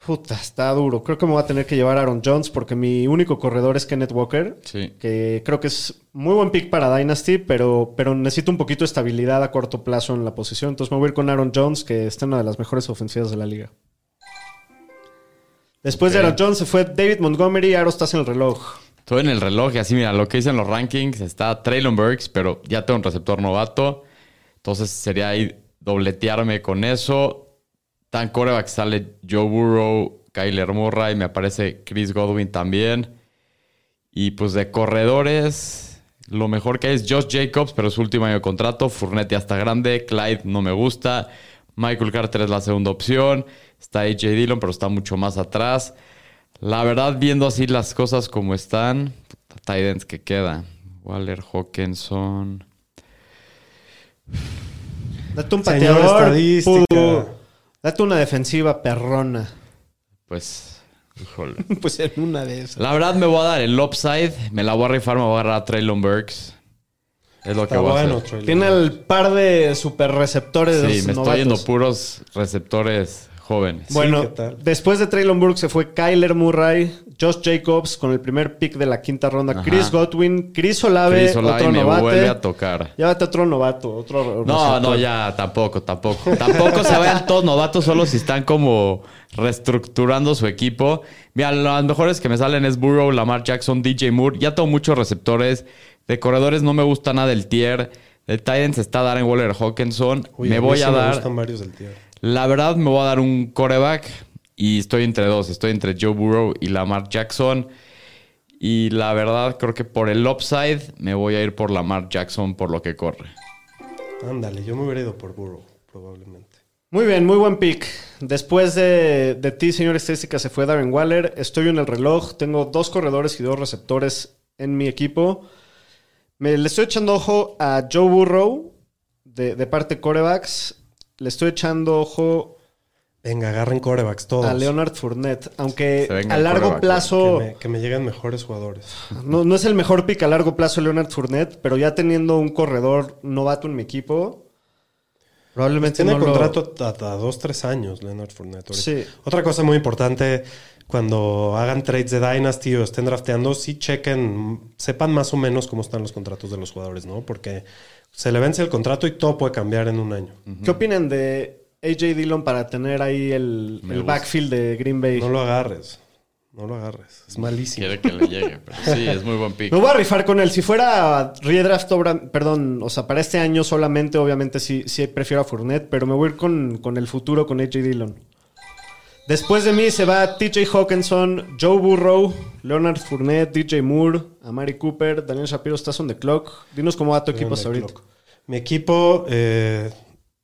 Puta, está duro. Creo que me voy a tener que llevar a Aaron Jones porque mi único corredor es Kenneth Walker. Sí. Que creo que es muy buen pick para Dynasty, pero, pero necesito un poquito de estabilidad a corto plazo en la posición. Entonces me voy a ir con Aaron Jones, que está en una de las mejores ofensivas de la liga. Después de. Aaron Jones se fue David Montgomery. Aaron, estás en el reloj. Estoy en el reloj y así, mira, lo que dicen los rankings está Traylon Burks, pero ya tengo un receptor novato. Entonces sería ahí dobletearme con eso. Tan coreback sale Joe Burrow, Kyler Murray, me aparece Chris Godwin también. Y pues de corredores, lo mejor que hay es Josh Jacobs, pero su último año de contrato. Fournette ya está grande. Clyde no me gusta. Michael Carter es la segunda opción. Está AJ Dillon, pero está mucho más atrás. La verdad, viendo así las cosas como están, Titans que queda. Waller, Hawkinson. Date un Señor pateador. estadística. pudo. Date una defensiva perrona. Pues, híjole. pues en una de esas. La verdad, me voy a dar el upside. Me la voy a rifar, me voy a agarrar a Traylon Burks. Es lo que voy a hacer. Tiene el par de super receptores Sí, me estoy yendo puros receptores jóvenes. Bueno, ¿qué tal? después de Traylon Burke se fue Kyler Murray, Josh Jacobs con el primer pick de la quinta ronda, Ajá. Chris Godwin, Chris Olave, Chris Olave otro me vuelve a tocar. Llévate otro novato, otro No, receptor. no, ya, tampoco, tampoco. Tampoco se vayan todos novatos solo si están como reestructurando su equipo. Mira, las mejores que me salen es Burrow, Lamar Jackson, DJ Moore. Ya tengo muchos receptores. De corredores no me gusta nada el tier. De Titans está Darren Waller Hawkinson. Uy, me voy sí a Me dar. gustan varios del tier. La verdad, me voy a dar un coreback. Y estoy entre dos. Estoy entre Joe Burrow y Lamar Jackson. Y la verdad, creo que por el upside me voy a ir por Lamar Jackson por lo que corre. Ándale, yo me hubiera ido por Burrow, probablemente. Muy bien, muy buen pick. Después de, de ti, señor estadística, se fue Darren Waller. Estoy en el reloj. Tengo dos corredores y dos receptores en mi equipo. Me le estoy echando ojo a Joe Burrow de, de parte corebacks. Le estoy echando ojo Venga, agarren corebacks todos. a Leonard Fournette. Aunque a largo plazo Que me, que me lleguen mejores jugadores. no, no es el mejor pick a largo plazo Leonard Fournette, pero ya teniendo un corredor novato en mi equipo, probablemente Tiene no lo- contrato a, a dos, tres años, Leonard Fournette. ahorita. Sí. Otra cosa muy importante, cuando hagan trades de Dynasty o estén drafteando, sí chequen, sepan más o menos cómo están los contratos de los jugadores, ¿no? Porque se le vence el contrato y todo puede cambiar en un año. ¿Qué opinan de AJ Dillon para tener ahí el, backfield de Green Bay? No lo agarres. No lo agarres. Es malísimo. Quiere que le llegue, pero sí, es muy buen pick. Me voy a rifar con él. Si fuera redraft, obra- perdón, o sea, para este año solamente, obviamente sí, sí prefiero a Fournette, pero me voy a ir con, con el futuro, con AJ Dillon. Después de mí se va TJ Hawkinson, Joe Burrow, Leonard Fournette, DJ Moore, Amari Cooper, Daniel Shapiro, estás on the clock. Dinos cómo va tu equipo hasta ahorita. clock. Mi equipo, eh,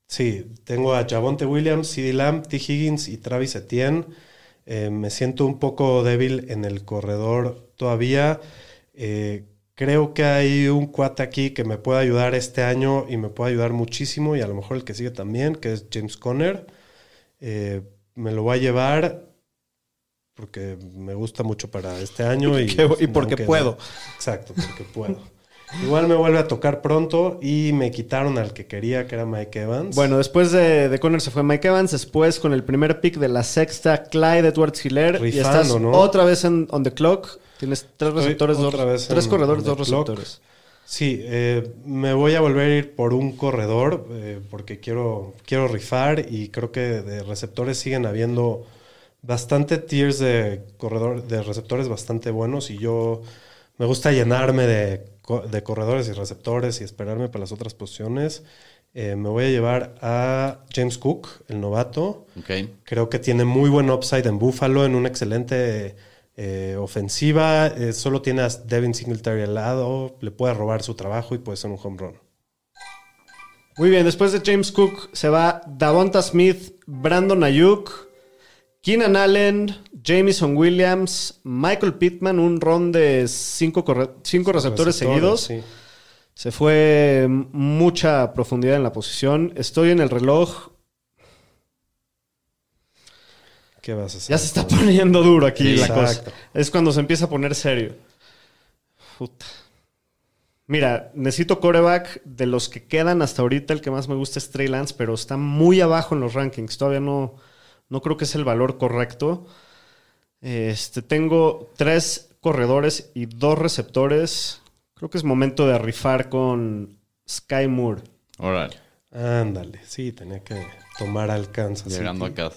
sí, tengo a Javonte Williams, CD Lamb, T. Higgins y Travis Etienne. Eh, me siento un poco débil en el corredor todavía. Eh, creo que hay un cuate aquí que me puede ayudar este año y me puede ayudar muchísimo y a lo mejor el que sigue también, que es James Conner. Eh, me lo voy a llevar porque me gusta mucho para este año y, Que- y porque aunque- puedo. Exacto, porque puedo. Igual me vuelve a tocar pronto y me quitaron al que quería, que era Mike Evans. Bueno, después de, de Conner se fue Mike Evans, después con el primer pick de la sexta, Clyde Edwards Hiller. y estás ¿no? otra vez en on the clock. Tienes tres Estoy receptores, dos, tres corredores, dos receptores. Sí, eh, me voy a volver a ir por un corredor eh, porque quiero, quiero rifar y creo que de receptores siguen habiendo bastante tiers de, corredor, de receptores bastante buenos y yo me gusta llenarme de, de corredores y receptores y esperarme para las otras posiciones. Eh, me voy a llevar a James Cook, el novato. Ok. Creo que tiene muy buen upside en Buffalo, en un excelente Eh, ofensiva, eh, solo tiene a Devin Singletary al lado, le puede robar su trabajo y puede ser un home run. Muy bien, después de James Cook se va Davonta Smith, Brandon Ayuk, Keenan Allen, Jamison Williams, Michael Pittman, un ron de cinco, corre- cinco receptores, seguidos. sí. Se fue mucha profundidad en la posición. Estoy en el reloj. ¿Qué vas a hacer? Ya se está poniendo duro aquí la cosa. Es cuando se empieza a poner serio. Puta. Mira, necesito coreback. De los que quedan hasta ahorita, el que más me gusta es Trey Lance, pero está muy abajo en los rankings. Todavía no, no creo que es el valor correcto. Este, tengo tres corredores y dos receptores. Creo que es momento de rifar con Sky Moore. Órale, Ándale, sí, tenía que tomar alcance. llegando a casa.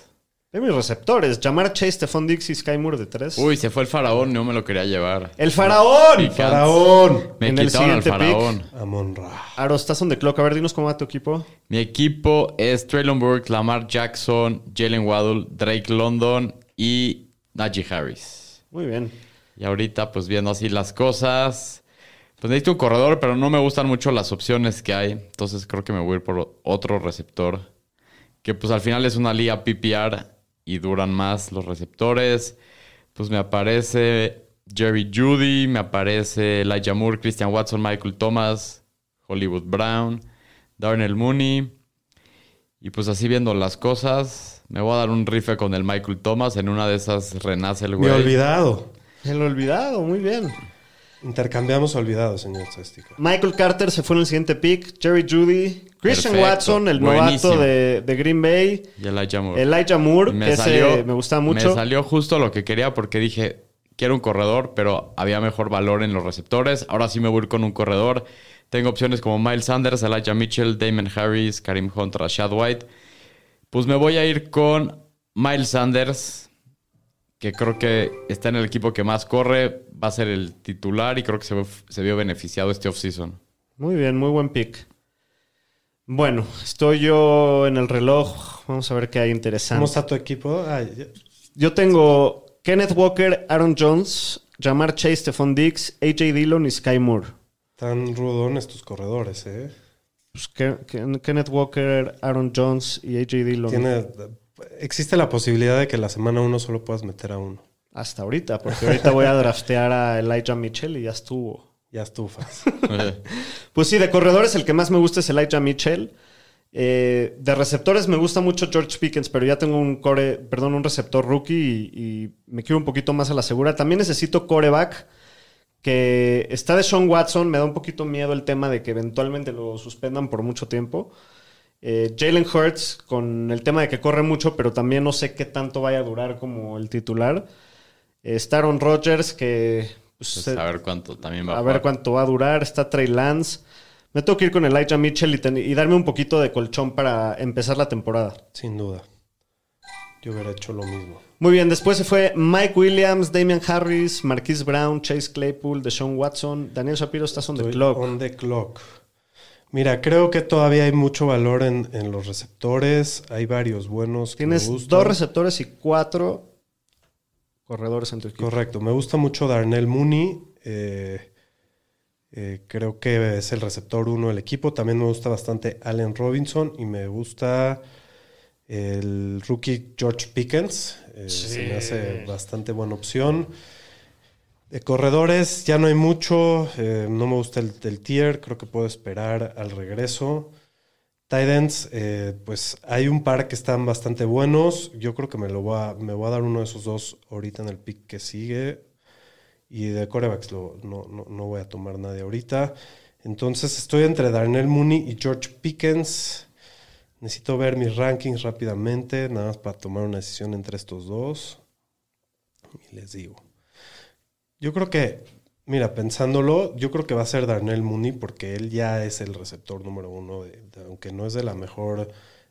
Ve mis receptores. Llamar Chase, Stephon Dix y Sky Moore de tres. Uy, se fue el faraón, no me lo quería llevar. ¡El faraón! Sí, ¡Faraón! Me En el quitaron al faraón. Amon Ra. Aro, estás on the clock. A ver, dinos cómo va tu equipo. Mi equipo es Traylon Burke, Lamar Jackson, Jalen Waddle, Drake London y Najee Harris. Muy bien. Y ahorita, pues viendo así las cosas, pues necesito un corredor, pero no me gustan mucho las opciones que hay. Entonces creo que me voy a ir por otro receptor. Que pues al final es una liga PPR y duran más los receptores. Pues me aparece Jerry Judy, me aparece Elijah Moore, Christian Watson, Michael Thomas, Hollywood Brown, Darnell Mooney. Y pues así viendo las cosas, me voy a dar un rife con el Michael Thomas. En una de esas renace el Me güey. he olvidado. El olvidado, muy bien. Intercambiamos olvidado, señor estadística. Michael Carter se fue en el siguiente pick. Jerry Judy. Christian Perfecto. Watson, el Buenísimo. novato de, de Green Bay. Y Elijah Moore. Elijah Moore, que ese me gustaba mucho. Me salió justo lo que quería porque dije, quiero un corredor, pero había mejor valor en los receptores. Ahora sí me voy a ir con un corredor. Tengo opciones como Miles Sanders, Elijah Mitchell, Damon Harris, Karim Hunt, Rashad White. Pues me voy a ir con Miles Sanders, que creo que está en el equipo que más corre, va a ser el titular y creo que se, se vio beneficiado este offseason. Muy bien, muy buen pick. Bueno, estoy yo en el reloj. Vamos a ver qué hay interesante. ¿Cómo está tu equipo? Ay, Yo tengo Kenneth Walker, Aaron Jones, Jamar Chase, Stephon Dix, AJ Dillon y Sky Moore. Están rudones tus corredores, ¿eh? Pues, Ke- Ken- Kenneth Walker, Aaron Jones y AJ Dillon. Tiene, existe la posibilidad de que la semana uno solo puedas meter a uno. Hasta ahorita, porque ahorita voy a draftear a Elijah Mitchell y ya estuvo. Ya estufas. Pues sí, de corredores el que más me gusta es Elijah Mitchell. Eh, de receptores me gusta mucho George Pickens, pero ya tengo un core, perdón, un receptor rookie y, y me quiero un poquito más a la segura. También necesito coreback, que está de Sean Watson. Me da un poquito miedo el tema de que eventualmente lo suspendan por mucho tiempo. Eh, Jalen Hurts, con el tema de que corre mucho, pero también no sé qué tanto vaya a durar como el titular. Eh, está Aaron Rodgers, que pues, Pues se- a ver cuánto también va a a ver cuánto va a durar. Está Trey Lance. Me tengo que ir con Elijah Mitchell y, ten- y darme un poquito de colchón para empezar la temporada. Sin duda. Yo hubiera hecho lo mismo. Muy bien, después se fue Mike Williams, Damian Harris, Marquise Brown, Chase Claypool, Deshaun Watson, Daniel Shapiro, estás on the clock. On the clock. Mira, creo que todavía hay mucho valor en, en los receptores. Hay varios buenos. que Tienes me gustan. dos receptores y cuatro corredores en tu equipo. Correcto. Me gusta mucho Darnell Mooney. eh, eh, creo que es el receptor uno del equipo. También me gusta bastante Allen Robinson y me gusta el rookie George Pickens. eh, Se me hace bastante buena opción. De corredores ya no hay mucho. eh, no me gusta el, tier. Creo que puedo esperar al regreso. Tight ends, eh, pues hay un par que están bastante buenos. Yo creo que me, lo voy a, me voy a dar uno de esos dos ahorita en el pick que sigue. Y de corebacks no, no, no voy a tomar nadie ahorita. Entonces estoy entre Darnell Mooney y George Pickens. Necesito ver mis rankings rápidamente, nada más para tomar una decisión entre estos dos. Y les digo. Yo creo que, mira, pensándolo, yo creo que va a ser Darnell Mooney porque él ya es el receptor número uno, de- de- aunque no es de la mejor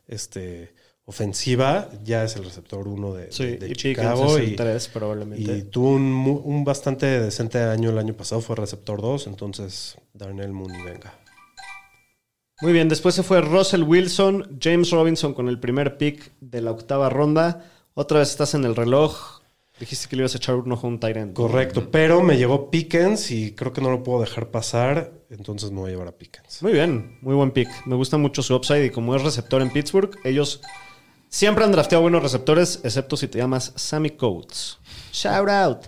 este, ofensiva, ya es el receptor uno de, Sí, de- y Chicago. y- tres probablemente. y tuvo un, bastante decente año el año pasado, fue receptor 2, entonces Darnell Mooney, venga. Muy bien, después se fue Russell Wilson, James Robinson con el primer pick de la octava ronda. Otra vez estás en el reloj. Dijiste que le ibas a echar un ojo a un tight end. Correcto, pero me llegó Pickens y creo que no lo puedo dejar pasar, entonces me voy a llevar a Pickens. Muy bien, muy buen pick. Me gusta mucho su upside y como es receptor en Pittsburgh, ellos siempre han drafteado buenos receptores, excepto si te llamas Sammy Coates. Shout out.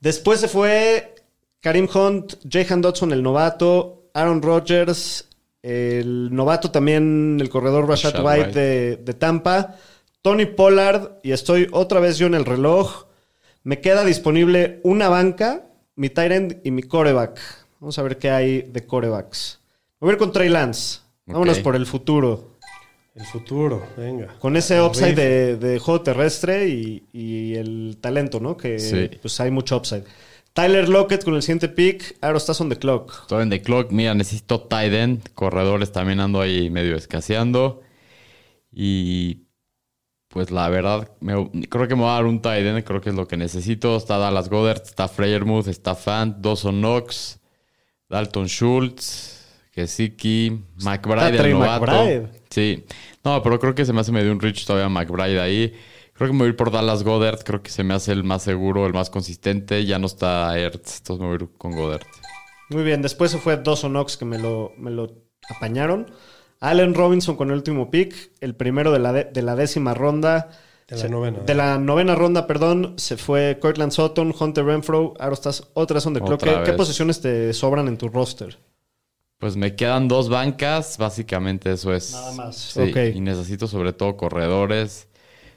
Después se fue Karim Hunt, Jahan Dodson, el novato, Aaron Rodgers, el novato también, el corredor Rashad White. de, de Tampa, Tony Pollard, y estoy otra vez yo en el reloj. Me queda disponible una banca, mi tight end y mi coreback. Vamos a ver qué hay de corebacks. Voy a ir con Trey Lance. Vámonos por el futuro. El futuro, venga. Con ese upside de, de juego terrestre y, y el talento, ¿no? Que Sí. pues hay mucho upside. Tyler Lockett con el siguiente pick. Aro, estás on the clock. Estoy en The Clock. Mira, necesito tight end. Corredores también ando ahí medio escaseando. Y pues la verdad, me- creo que me voy a dar un tight end. Creo que es lo que necesito. Está Dallas Goddard, está Freyermuth, está Fant, Dawson Knox, Dalton Schultz, Gesicki, McBride, el novato. McBride. Sí. No, pero creo que se me hace medio un rich todavía McBride ahí. Creo que me voy a ir por Dallas Goddard. Creo que se me hace el más seguro, el más consistente. Ya no está Ertz. Entonces me voy a ir con Goddard. Muy bien. Después se fue Dawson Knox que me lo, me lo apañaron. Allen Robinson con el último pick. El primero de la, de, de la décima ronda. De la Se- novena. De la novena ronda, perdón. Se fue Cortland Sutton, Hunter Renfro. Ahora estás otra son de clock. ¿Qué, posiciones te sobran en tu roster? Pues me quedan dos bancas, básicamente eso es. Nada más, Sí, ok. Y necesito sobre todo corredores.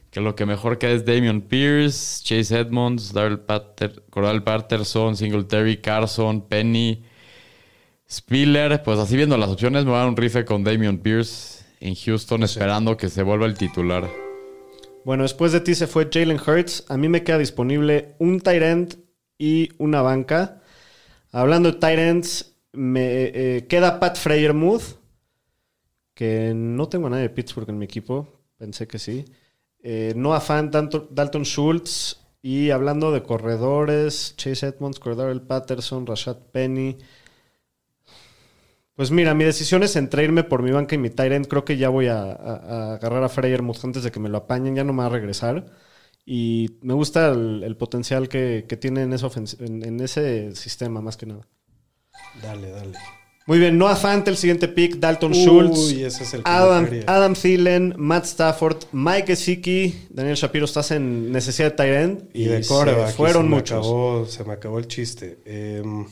Que lo que mejor queda es Damian Pierce, Chase Edmonds, Darrell Pater, Cordell Patterson, Singletary, Carson, Penny, Spiller. Pues así viendo las opciones, me voy a dar un rife con Damian Pierce en Houston, esperando que se vuelva el titular. Bueno, después de ti se fue Jalen Hurts. A mí me queda disponible un tight end y una banca. Hablando de tight ends, me eh, queda Pat Freyermuth, que no tengo a nadie de Pittsburgh en mi equipo. Pensé que sí. Eh, Noah Dalton, Dalton Schultz. Y hablando de corredores, Chase Edmonds, Cordell Patterson, Rashad Penny. Pues mira, mi decisión es entre irme por mi banca y mi end. Creo que ya voy a, a- a agarrar a Freyermuth antes de que me lo apañen. Ya no me va a regresar. Y me gusta el, el potencial que, que tiene en, ese sistema, más que nada. Dale, dale. Muy bien, Noah Fant, el siguiente pick. Dalton Uy, Schultz. ese es el Adam. Adam Thielen, Matt Stafford, Mike Gesicki, Daniel Shapiro, estás en necesidad de tight end. Y de y Fueron se me muchos. acabó- se me acabó el chiste. Em,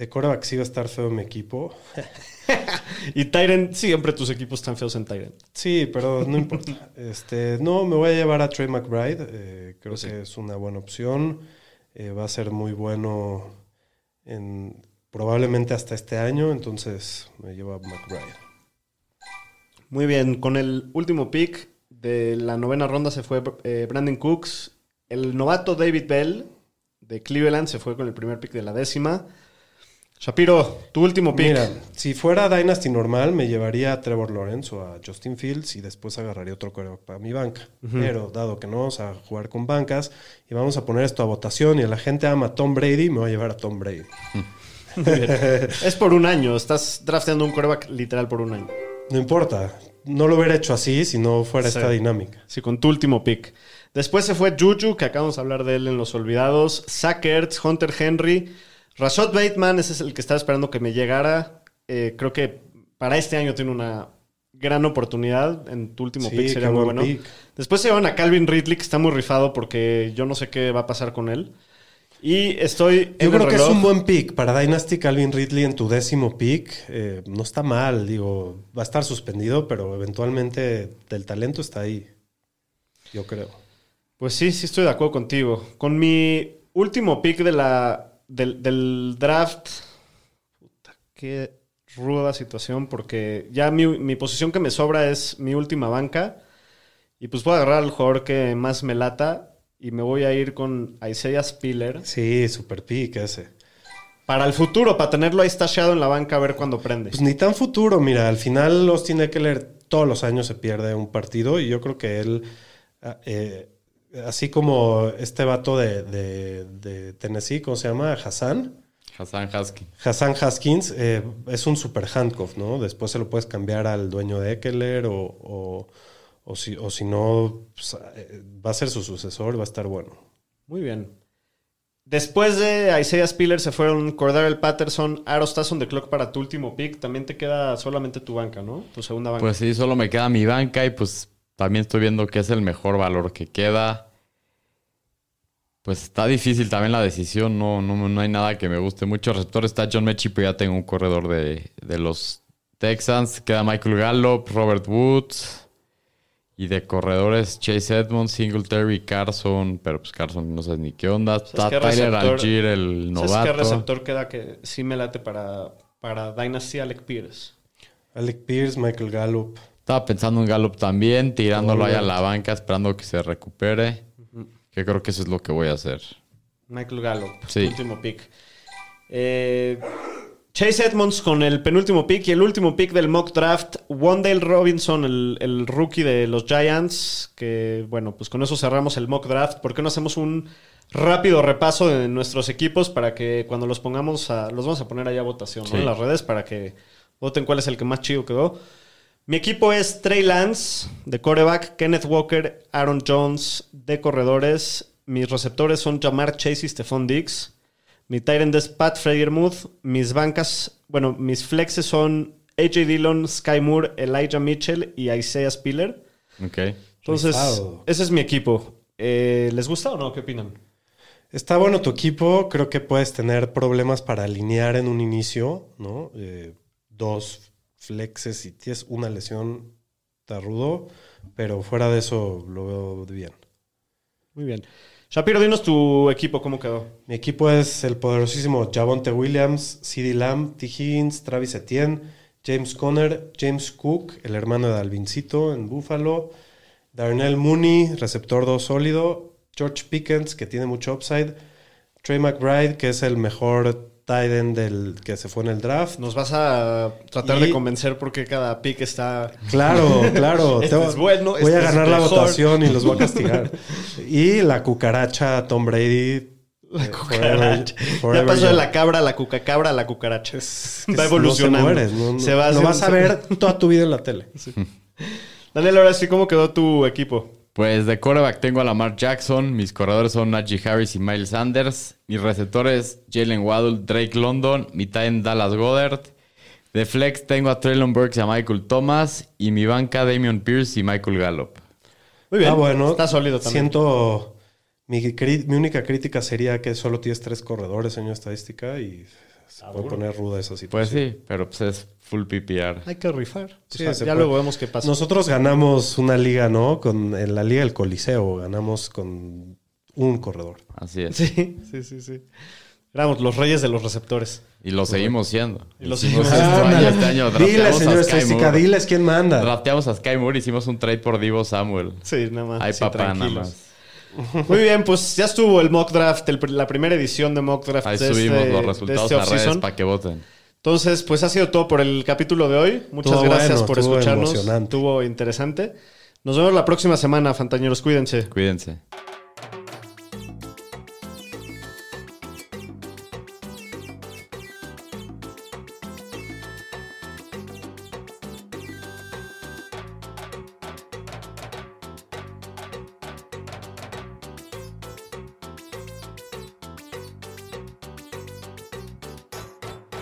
de coreback sí va a estar feo mi equipo. Y Tyrant, siempre tus equipos están feos en Tyrant. Sí, pero no importa. Este, no, me voy a llevar a Trey McBride. eh, creo Pues sí. que es una buena opción. Eh, va a ser muy bueno en, probablemente hasta este año. Entonces me llevo a McBride. Muy bien, con el último pick de la novena ronda se fue eh, Brandon Cooks. El novato David Bell de Cleveland se fue con el primer pick de la décima. Shapiro, tu último pick. Mira, si fuera Dynasty normal, me llevaría a Trevor Lawrence o a Justin Fields y después agarraría otro coreback para mi banca. Pero dado que no vamos a jugar con bancas y vamos a poner esto a votación y la gente ama a Tom Brady, me voy a llevar a Tom Brady. Es por un año, estás drafteando un coreback literal por un año. No importa, no lo hubiera hecho así si no fuera Sí. esta dinámica. Sí, con tu último pick. Después se fue Juju, que acabamos de hablar de él en los olvidados. Zach Ertz, Hunter Henry. Rashad Bateman, ese es el que estaba esperando que me llegara. Eh, creo que para este año tiene una gran oportunidad. En tu último Sí, pick sería muy buen bueno. pick. Después se llevan a Calvin Ridley, que está muy rifado porque yo no sé qué va a pasar con él. Y estoy. en Yo el creo que es reloj. un buen pick para Dynasty Calvin Ridley en tu décimo pick. eh, no está mal, digo, va a estar suspendido, pero eventualmente del talento está ahí. Yo creo. Pues sí, sí estoy de acuerdo contigo. Con mi último pick de la, del, del draft, puta, qué ruda situación, porque ya mi, mi posición que me sobra es mi última banca. Y pues voy a agarrar al jugador que más me lata y me voy a ir con Isaiah Spiller. Sí, super pick ese. Para el futuro, para tenerlo ahí stasheado en la banca a ver cuándo prende. Pues ni tan futuro, mira, al final Austin Eckler todos los años se pierde un partido y yo creo que él, eh, así como este vato de, de- de Tennessee, ¿cómo se llama? Hassan. Hassan Husky. Hassan Haskins eh, es un super handcuff, ¿no? Después se lo puedes cambiar al dueño de Eckler o, o, o si, o si no, pues, eh, va a ser su sucesor, va a estar bueno. Muy bien. Después de Isaiah Spiller se fueron Cordell Patterson, Aaron Stasson de Clock para tu último pick. También te queda solamente tu banca, ¿no? Tu segunda banca. Pues sí, solo me queda mi banca y pues también estoy viendo que es el mejor valor que queda. Pues está difícil también la decisión, no, no, no hay nada que me guste mucho. El receptor está John Mechie, pero ya tengo un corredor de, de los Texans. Queda Michael Gallup, Robert Woods. Y de corredores, Chase Edmonds, Singletary, Carson. Pero pues Carson no sé ni qué onda. Está qué Tyler? Algier, el ¿Sabes qué novato. receptor queda que sí me late para, para Dynasty Alec Pierce? Alec Pierce, Michael Gallup. Estaba pensando en Gallup también, tirándolo ahí a la banca, esperando que se recupere. Que creo que eso es lo que voy a hacer. Michael Gallup, Sí. último pick. Eh, Chase Edmonds con el penúltimo pick y el último pick del mock draft, Wondale Robinson, el, el rookie de los Giants, que bueno, pues con eso cerramos el mock draft. ¿Por qué no hacemos un rápido repaso de nuestros equipos para que cuando los pongamos a, los vamos a poner allá a votación en las redes para que voten cuál es el que más chido quedó? Mi equipo es Trey Lance de coreback, Kenneth Walker, Aaron Jones de corredores. Mis receptores son Jamar Chase y Stephon Diggs. Mi tight end es Pat Freyermuth. Mis bancas, bueno, mis flexes son AJ Dillon, Sky Moore, Elijah Mitchell y Isaiah Spiller. Ok. Entonces, ese es mi equipo. Eh, ¿Les gusta o no? ¿Qué opinan? Está bueno tu equipo. Creo que puedes tener problemas para alinear en un inicio, ¿no? Eh, dos flexes y tienes una lesión, está rudo. Pero fuera de eso, lo veo bien. Muy bien. Shapiro, dinos tu equipo, ¿cómo quedó? Mi equipo es el poderosísimo Javonte Williams, CeeDee Lamb, T. Higgins, Travis Etienne, James Conner, James Cook, el hermano de Alvincito en Buffalo, Darnell Mooney, receptor 2 sólido, George Pickens, que tiene mucho upside, Trey McBride, que es el mejor tight end del que se fue en el draft. Nos vas a tratar Y- de convencer porque cada pick está... Claro, claro. Este Te- es bueno, voy este a es ganar la votación y los voy a castigar. y la cucaracha Tom Brady. La eh, cucaracha. forever- ya pasó de la cabra a la cucacabra a la cucaracha. que va evolucionando. No, se mueres, no, no- Se va lo vas a ver toda tu vida en la tele. Daniel, ahora sí, ¿cómo quedó tu equipo? Pues de quarterback tengo a Lamar Jackson. Mis corredores son Najee Harris y Miles Sanders. Mis receptores, Jalen Waddle, Drake London. Mi tight end, Dallas Goddard. De flex tengo a Traylon Burks y a Michael Thomas. Y mi banca, Damian Pierce y Michael Gallup. Muy bien. Ah, bueno. Está sólido también. Siento. Mi, única crítica sería que solo tienes tres corredores en estadística y se puede poner ruda esa Pues situación. sí, pero pues es full PPR. Hay que rifar. Sí, O sea, se ya luego vemos qué pasa. Nosotros ganamos una liga, ¿no? Con, en la liga del Coliseo ganamos con un corredor. Así es. Sí, sí, sí, sí. Éramos los reyes de los receptores. Y lo seguimos siendo. Y lo seguimos siendo. año- este año. Dile, drafteamos a señor estadística, diles quién manda. Drafteamos a Sky Moore, hicimos un trade por Divo Samuel. Sí, nada más. Ay, sí, papá, nada más. Muy bien, pues ya estuvo el mock draft, el la primera edición de mock draft Ahí de subimos este- los de resultados este a redes para que voten. Entonces, pues ha sido todo por el capítulo de hoy. Muchas Estuvo gracias bueno, por estuvo escucharnos. emocionante. Estuvo interesante. Nos vemos la próxima semana, Fantañeros. Cuídense. Cuídense.